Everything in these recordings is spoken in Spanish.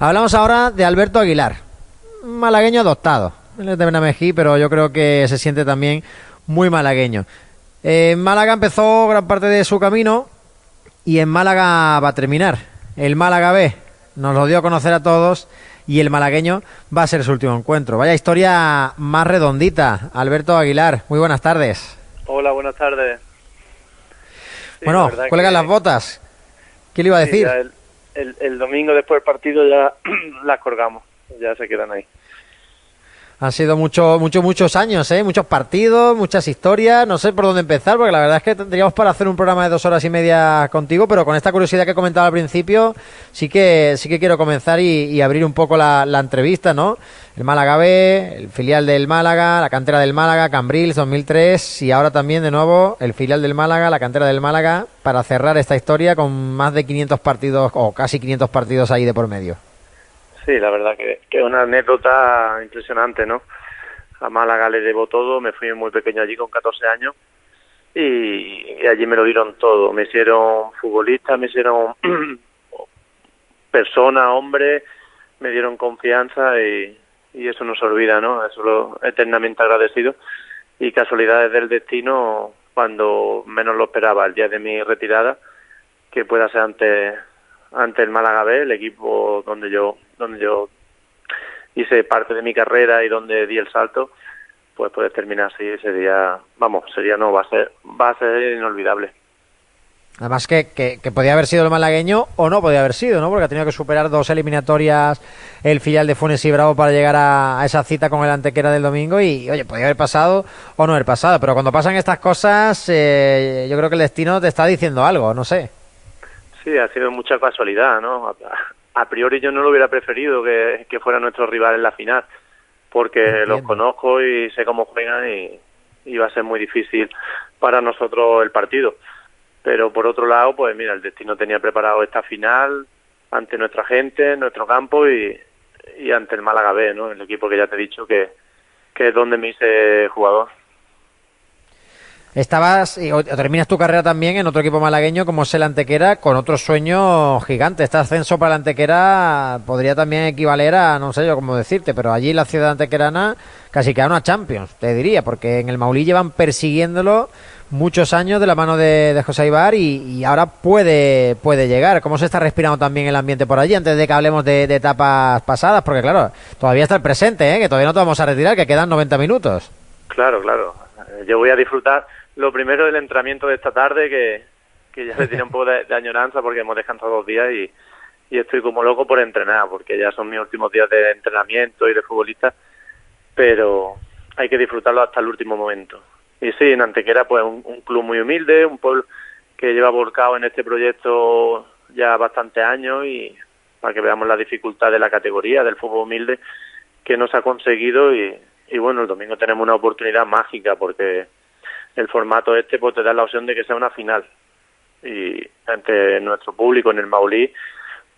Hablamos ahora de Alberto Aguilar, malagueño adoptado. Él es de Benamejí, pero yo creo que se siente también muy malagueño. En Málaga empezó gran parte de su camino y en Málaga va a terminar. El Málaga B nos lo dio a conocer a todos y el malagueño va a ser su último encuentro. Vaya historia más redondita. Alberto Aguilar, muy buenas tardes. Hola, buenas tardes. bueno, cuelgan las botas. ¿Qué le iba a decir? El, domingo después del partido ya las colgamos, ya se quedan ahí. Han sido muchos, muchos, muchos años, ¿eh? muchos partidos, muchas historias. No sé por dónde empezar, porque la verdad es que tendríamos para hacer un programa de dos horas y media contigo, pero con esta curiosidad que he comentado al principio, sí que, sí que quiero comenzar y, abrir un poco la, entrevista, ¿no? El Málaga B, el filial del Málaga, la cantera del Málaga, Cambrils 2003 y ahora también de nuevo el filial del Málaga, la cantera del Málaga, para cerrar esta historia con más de 500 partidos o casi 500 partidos ahí de por medio. Sí, la verdad que es una anécdota impresionante, ¿no? A Málaga le debo todo, me fui muy pequeño allí con 14 años y, allí me lo dieron todo. Me hicieron futbolista, me hicieron persona, hombre, me dieron confianza y, eso no se olvida, ¿no? Eso lo eternamente agradecido y casualidades del destino cuando menos lo esperaba, el día de mi retirada, que pueda ser ante, ante el Málaga B, el equipo donde yo donde yo hice parte de mi carrera y donde di el salto, pues puede terminar así ese día, vamos, sería no, va a ser, va a ser inolvidable. Además que, que, podía haber sido el malagueño o no podía haber sido, ¿no? Porque ha tenido que superar dos eliminatorias el filial de Funes y Bravo para llegar a, esa cita con el antequera del domingo y, oye, podía haber pasado o no haber pasado. Pero cuando pasan estas cosas, eh, yo creo que el destino te está diciendo algo, no sé. Sí, ha sido mucha casualidad, ¿no? A priori yo no lo hubiera preferido que, fuera nuestro rival en la final, porque los conozco y sé cómo juegan y, y va a ser muy difícil para nosotros el partido. Pero por otro lado, pues mira, el destino tenía preparado esta final ante nuestra gente, nuestro campo y, y ante el Málaga B, ¿no? El equipo que ya te he dicho que, que es donde me hice jugador. Estabas, o terminas tu carrera también en otro equipo malagueño como es el Antequera, con otro sueño gigante. Este ascenso para el Antequera podría también equivaler a, no sé yo cómo decirte, pero allí la ciudad antequerana casi que una Champions, te diría, porque en el Maulí llevan persiguiéndolo muchos años de la mano de, José Ibar y, ahora puede, puede llegar. ¿Cómo se está respirando también el ambiente por allí antes de que hablemos de, etapas pasadas? Porque claro, todavía está el presente, ¿eh? que todavía no te vamos a retirar, que quedan 90 minutos. Claro, claro. Yo voy a disfrutar lo primero del entrenamiento de esta tarde, que, que ya le tiene un poco de, añoranza porque hemos descansado dos días y, estoy como loco por entrenar, porque ya son mis últimos días de entrenamiento y de futbolista, pero hay que disfrutarlo hasta el último momento. Y sí, en Antequera, pues un, club muy humilde, un pueblo que lleva volcado en este proyecto ya bastantes años y para que veamos la dificultad de la categoría del fútbol humilde que nos ha conseguido y bueno, el domingo tenemos una oportunidad mágica porque el formato este pues te da la opción de que sea una final y ante nuestro público en el Maulí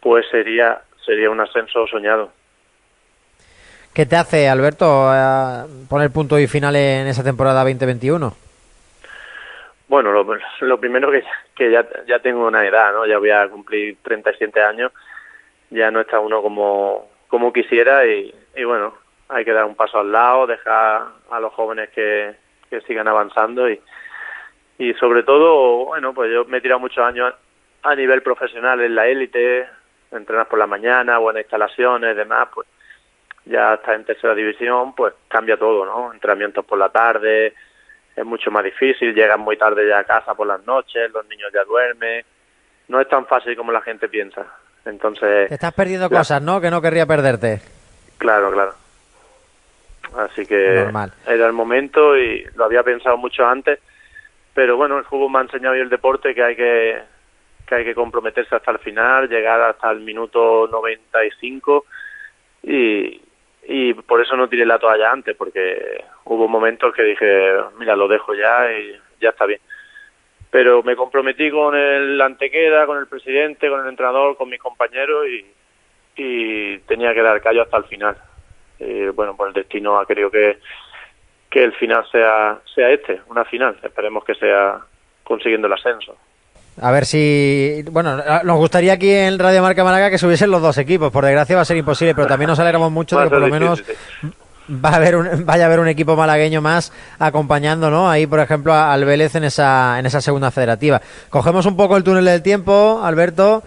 pues sería sería un ascenso soñado. ¿Qué te hace, Alberto, eh, poner punto y final en esa temporada 2021? Bueno, lo, primero que, que ya, ya tengo una edad, ¿no? Ya voy a cumplir 37 años, ya no está uno como, como quisiera y, y bueno, hay que dar un paso al lado, dejar a los jóvenes que, que sigan avanzando y, y sobre todo, bueno, pues yo me he tirado muchos años a nivel profesional en la élite, entrenas por la mañana, buenas instalaciones, demás, pues ya está en tercera división, pues cambia todo, ¿no? Entrenamientos por la tarde, es mucho más difícil, llegan muy tarde ya a casa por las noches, los niños ya duermen, no es tan fácil como la gente piensa. Entonces... Te estás perdiendo cosas, ¿no? Que no querría perderte. Claro, claro. Así que era el momento y lo había pensado mucho antes. Pero bueno, el fútbol me ha enseñado y el deporte que hay que, que hay que comprometerse hasta el final, llegar hasta el minuto 95 y, y por eso no tiré la toalla antes, porque hubo momentos que dije, mira, lo dejo ya y ya está bien. Pero me comprometí con el antequera, con el presidente, con el entrenador, con mis compañeros y, y tenía que dar callo hasta el final bueno, pues el destino ha querido que, que el final sea, sea este, una final. Esperemos que sea consiguiendo el ascenso. A ver si. Bueno, nos gustaría aquí en Radio Marca Málaga que subiesen los dos equipos. Por desgracia va a ser imposible, pero también nos alegramos mucho de que por lo menos va a haber un, vaya a haber un equipo malagueño más acompañando, ¿no? Ahí, por ejemplo, al Vélez en esa, en esa segunda federativa. Cogemos un poco el túnel del tiempo, Alberto.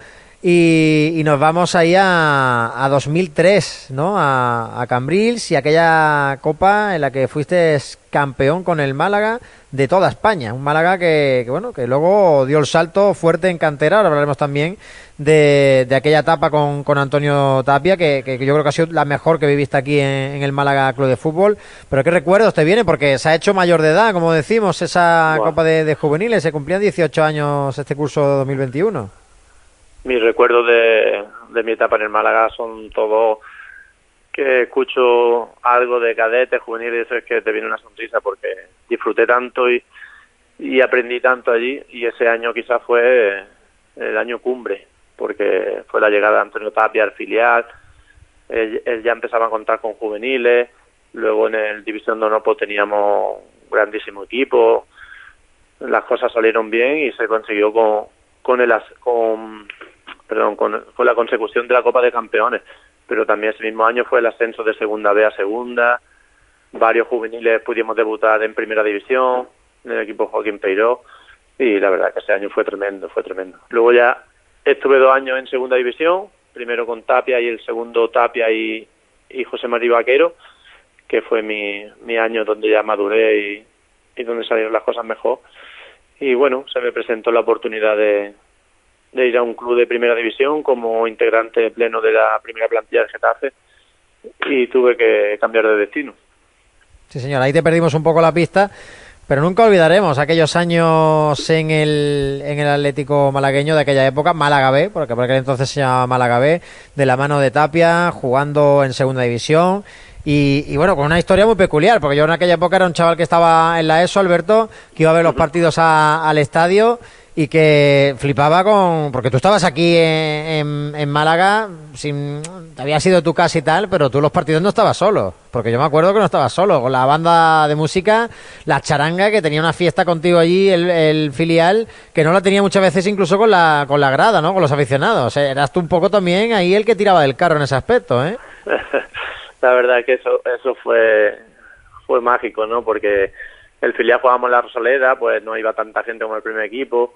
Y, nos vamos ahí a, a 2003, ¿no? A, a, Cambrils y aquella copa en la que fuiste campeón con el Málaga de toda España. Un Málaga que, bueno, que luego dio el salto fuerte en cantera. Ahora hablaremos también de, de aquella etapa con, con Antonio Tapia, que, que, yo creo que ha sido la mejor que viviste aquí en, el Málaga Club de Fútbol. Pero qué recuerdos te viene, porque se ha hecho mayor de edad, como decimos, esa copa de, de juveniles. Se cumplían 18 años este curso 2021 mis recuerdos de, de mi etapa en el Málaga son todos que escucho algo de cadete, juvenil y eso es que te viene una sonrisa porque disfruté tanto y, y aprendí tanto allí. Y ese año quizás fue el año cumbre porque fue la llegada de Antonio Tapia al filial, él, ya empezaba a contar con juveniles, luego en el División de Honor pues teníamos grandísimo equipo, las cosas salieron bien y se consiguió con, con, el, con perdón, con, la consecución de la Copa de Campeones, pero también ese mismo año fue el ascenso de Segunda B a Segunda, varios juveniles pudimos debutar en Primera División, en el equipo Joaquín Peiró, y la verdad que ese año fue tremendo, fue tremendo. Luego ya estuve dos años en Segunda División, primero con Tapia y el segundo Tapia y, y José María Vaquero, que fue mi, mi año donde ya maduré y, y donde salieron las cosas mejor. Y bueno, se me presentó la oportunidad de, de ir a un club de primera división como integrante pleno de la primera plantilla de Getafe y tuve que cambiar de destino. Sí, señor, ahí te perdimos un poco la pista, pero nunca olvidaremos aquellos años en el, en el Atlético malagueño de aquella época, Málaga B, porque por aquel entonces se llamaba Málaga B, de la mano de Tapia, jugando en segunda división. Y, y, bueno, con una historia muy peculiar, porque yo en aquella época era un chaval que estaba en la ESO, Alberto, que iba a ver los partidos al estadio y que flipaba con porque tú estabas aquí en, Málaga sin había sido tu casa y tal pero tú los partidos no estabas solo porque yo me acuerdo que no estabas solo con la banda de música la charanga que tenía una fiesta contigo allí el, el filial que no la tenía muchas veces incluso con la con la grada no con los aficionados eras tú un poco también ahí el que tiraba del carro en ese aspecto eh la verdad que eso eso fue fue mágico no porque el filial jugábamos la Rosaleda, pues no iba tanta gente como el primer equipo.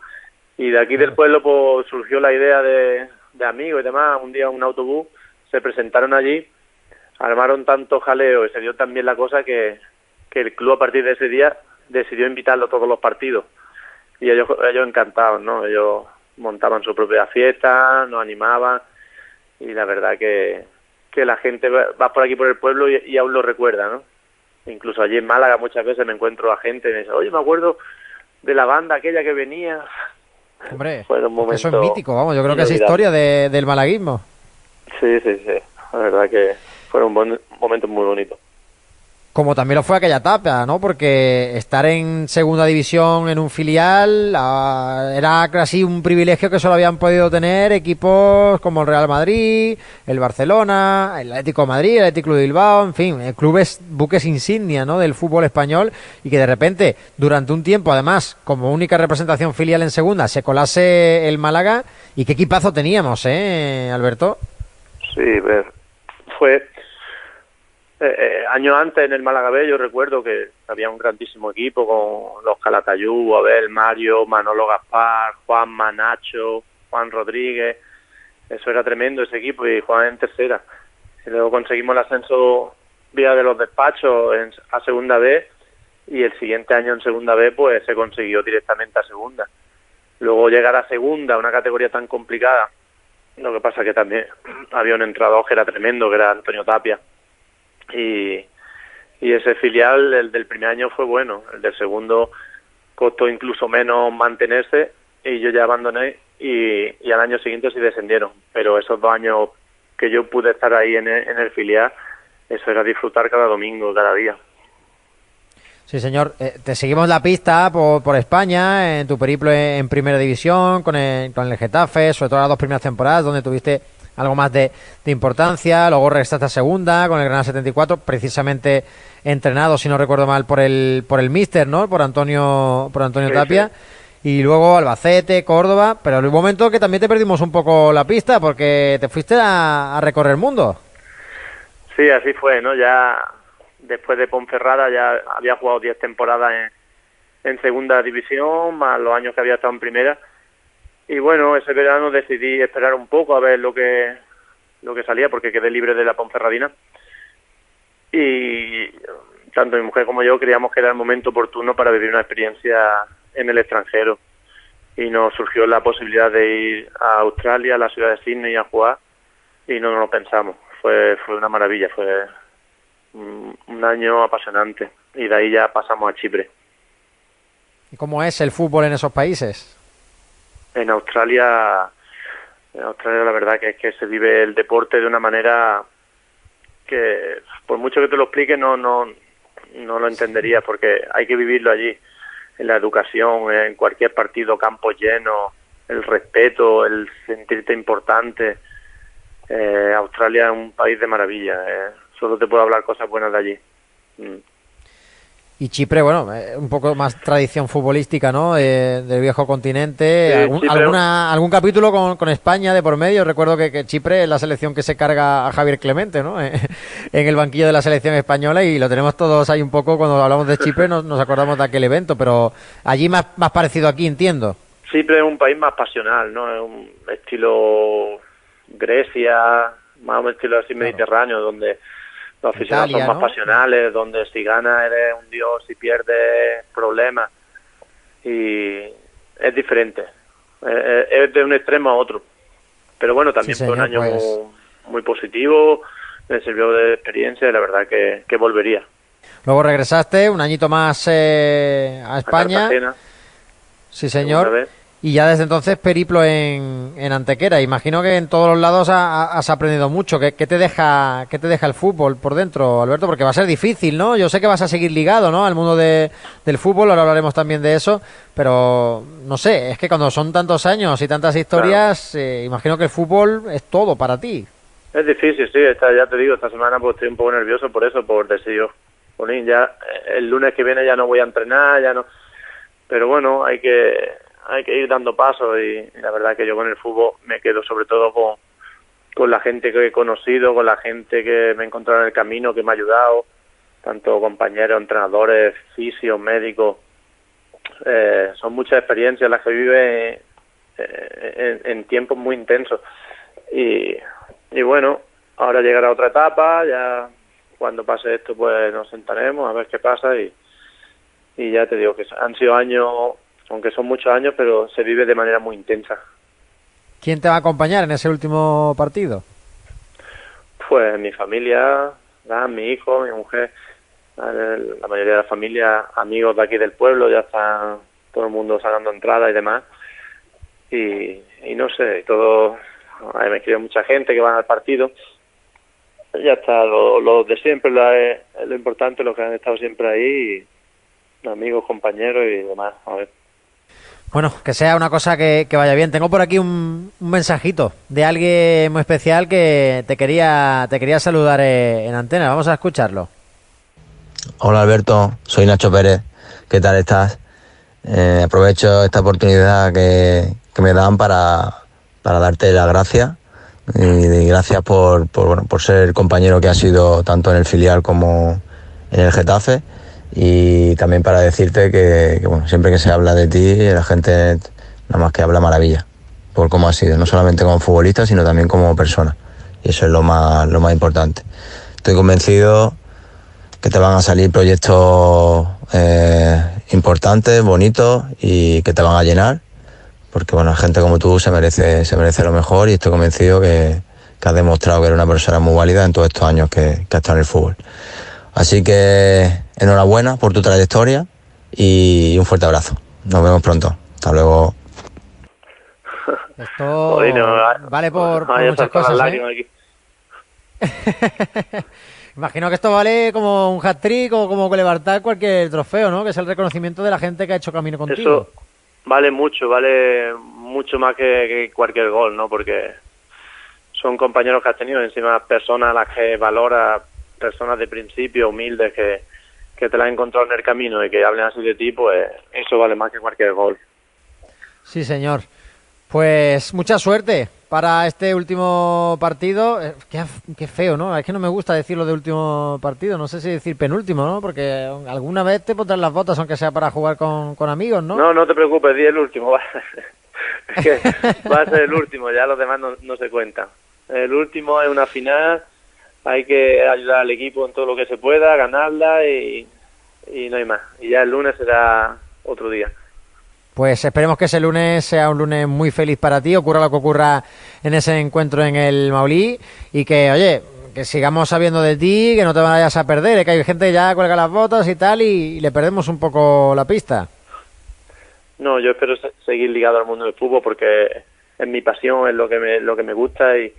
Y de aquí del pueblo pues surgió la idea de, amigos y demás. Un día un autobús se presentaron allí, armaron tanto jaleo y se dio también la cosa que, que el club a partir de ese día decidió invitarlo a todos los partidos. Y ellos, ellos encantados, ¿no? Ellos montaban su propia fiesta, nos animaban y la verdad que, que la gente va por aquí por el pueblo y, y aún lo recuerda, ¿no? Incluso allí en Málaga muchas veces me encuentro a gente y me dice, oye, me acuerdo de la banda aquella que venía. Hombre, eso es mítico, vamos, yo creo que es historia de, del malaguismo. Sí, sí, sí, la verdad que fueron momentos muy bonitos como también lo fue aquella etapa, ¿no? Porque estar en segunda división en un filial ah, era casi un privilegio que solo habían podido tener equipos como el Real Madrid, el Barcelona, el Atlético Madrid, el Atlético de Bilbao, en fin, eh, clubes buques insignia, ¿no? Del fútbol español y que de repente durante un tiempo, además, como única representación filial en segunda, se colase el Málaga y qué equipazo teníamos, ¿eh, Alberto? Sí, ver, fue eh, eh, años antes en el Málaga B yo recuerdo que había un grandísimo equipo con los Calatayú, Abel, Mario, Manolo Gaspar, Juan Manacho, Juan Rodríguez. Eso era tremendo ese equipo y Juan en tercera. Y luego conseguimos el ascenso vía de los despachos en, a segunda B y el siguiente año en segunda B pues se consiguió directamente a segunda. Luego llegar a segunda, una categoría tan complicada. Lo que pasa que también había un entrador que era tremendo, que era Antonio Tapia y, y ese filial, el del primer año fue bueno, el del segundo costó incluso menos mantenerse y yo ya abandoné y, y al año siguiente sí descendieron, pero esos dos años que yo pude estar ahí en el, en el filial, eso era disfrutar cada domingo, cada día. Sí, señor. Eh, te seguimos la pista por, por, España, en tu periplo en, Primera División, con el, con el Getafe, sobre todo las dos primeras temporadas, donde tuviste algo más de, importancia. Luego regresaste a segunda con el Granada 74, precisamente entrenado, si no recuerdo mal, por el por el Mister, ¿no? Por Antonio por Antonio Tapia. y luego Albacete, Córdoba, pero en un momento que también te perdimos un poco la pista porque te fuiste a, recorrer el mundo. Sí, así fue, ¿no? Ya después de Ponferrada ya había jugado 10 temporadas en, en segunda división, más los años que había estado en primera. Y bueno, ese verano decidí esperar un poco a ver lo que lo que salía porque quedé libre de la Ponferradina. Y tanto mi mujer como yo creíamos que era el momento oportuno para vivir una experiencia en el extranjero. Y nos surgió la posibilidad de ir a Australia, a la ciudad de Sydney a jugar y no nos lo pensamos. Fue, fue una maravilla, fue un año apasionante y de ahí ya pasamos a Chipre. ¿Y cómo es el fútbol en esos países? En Australia, en Australia la verdad que es que se vive el deporte de una manera que por mucho que te lo explique no no no lo entendería porque hay que vivirlo allí en la educación en cualquier partido campo lleno el respeto el sentirte importante eh, Australia es un país de maravilla eh. solo te puedo hablar cosas buenas de allí mm. Y Chipre, bueno, eh, un poco más tradición futbolística, ¿no? Eh, del viejo continente. ¿Algún, alguna, ¿Algún capítulo con, con, España de por medio? Recuerdo que, Chipre es la selección que se carga a Javier Clemente, ¿no? en el banquillo de la selección española y lo tenemos todos ahí un poco cuando hablamos de Chipre, nos, nos acordamos de aquel evento, pero allí más, más parecido aquí, entiendo. Chipre es un país más pasional, ¿no? Es un estilo Grecia, más un estilo así mediterráneo, donde los aficionados son más pasionales, donde si gana eres un dios, si pierdes problemas. Y es diferente. Es, de un extremo a otro. Pero bueno, también fue un año pues. muy, positivo, me sirvió de experiencia y la verdad que, que volvería. Luego regresaste un añito más eh, a España. sí, señor. Y ya desde entonces periplo en, en Antequera. Imagino que en todos los lados has aprendido mucho. ¿Qué, te deja, ¿Qué te deja el fútbol por dentro, Alberto? Porque va a ser difícil, ¿no? Yo sé que vas a seguir ligado, ¿no? Al mundo de, del fútbol, ahora hablaremos también de eso. Pero no sé, es que cuando son tantos años y tantas historias, eh, imagino que el fútbol es todo para ti. Es difícil, sí. ya te digo, esta semana pues estoy un poco nervioso por eso, por decir yo, ya eh, el lunes que viene ya no voy a entrenar, ya no. Pero bueno, hay que hay que ir dando pasos y, la verdad que yo con el fútbol me quedo sobre todo con, con la gente que he conocido, con la gente que me he encontrado en el camino, que me ha ayudado, tanto compañeros, entrenadores, fisios, médicos. Eh, son muchas experiencias las que vive eh, en, tiempos muy intensos. Y, y bueno, ahora llegará otra etapa, ya cuando pase esto pues nos sentaremos a ver qué pasa y, y ya te digo que han sido años aunque son muchos años, pero se vive de manera muy intensa. ¿Quién te va a acompañar en ese último partido? Pues mi familia, mi hijo, mi mujer, la mayoría de la familia, amigos de aquí del pueblo, ya está todo el mundo sacando entradas y demás. Y, no sé, todo, me escribe mucha gente que va al partido. Ya está, lo, de siempre, lo, lo importante, los que han estado siempre ahí, amigos, compañeros y demás. A ver. Bueno, que sea una cosa que, vaya bien. Tengo por aquí un, mensajito de alguien muy especial que te quería, te quería saludar eh, en antena. Vamos a escucharlo. Hola Alberto, soy Nacho Pérez. ¿Qué tal estás? Eh, aprovecho esta oportunidad que, me dan para, darte las gracias y, gracias por, por, ser compañero que has sido tanto en el filial como en el Getafe y también para decirte que, bueno, siempre que se habla de ti, la gente nada más que habla maravilla por cómo has sido, no solamente como futbolista, sino también como persona. Y eso es lo más, lo más importante. Estoy convencido que te van a salir proyectos eh, importantes, bonitos y que te van a llenar, porque bueno, gente como tú se merece, se merece lo mejor y estoy convencido que, has demostrado que eres una persona muy válida en todos estos años que has estado en el fútbol. Así que enhorabuena por tu trayectoria y un fuerte abrazo. Nos vemos pronto. Hasta luego. Esto vale por, muchas cosas. ¿eh? Imagino que esto vale como un hat-trick o como levantar cualquier trofeo, ¿no? Que es el reconocimiento de la gente que ha hecho camino contigo. Eso vale mucho, vale mucho más que, cualquier gol, ¿no? Porque son compañeros que has tenido, encima personas a las que valora personas de principio, humildes, que, que te la has encontrado en el camino y que hablen así de ti, pues eso vale más que cualquier gol. Sí, señor. Pues mucha suerte para este último partido. Eh, qué, feo, ¿no? Es que no me gusta decirlo de último partido. No sé si decir penúltimo, ¿no? Porque alguna vez te pondrán las botas, aunque sea para jugar con, amigos, ¿no? No, no te preocupes, di el último. Va. que va a ser el último, ya los demás no, se cuentan. El último es una final, hay que ayudar al equipo en todo lo que se pueda, ganarla y, y no hay más. Y ya el lunes será otro día. Pues esperemos que ese lunes sea un lunes muy feliz para ti, ocurra lo que ocurra en ese encuentro en el Maulí y que, oye, que sigamos sabiendo de ti, que no te vayas a perder, ¿eh? que hay gente que ya cuelga las botas y tal y, le perdemos un poco la pista. No, yo espero seguir ligado al mundo del fútbol porque es mi pasión, es lo que me, lo que me gusta y,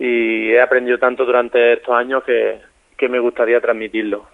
y he aprendido tanto durante estos años que, que me gustaría transmitirlo.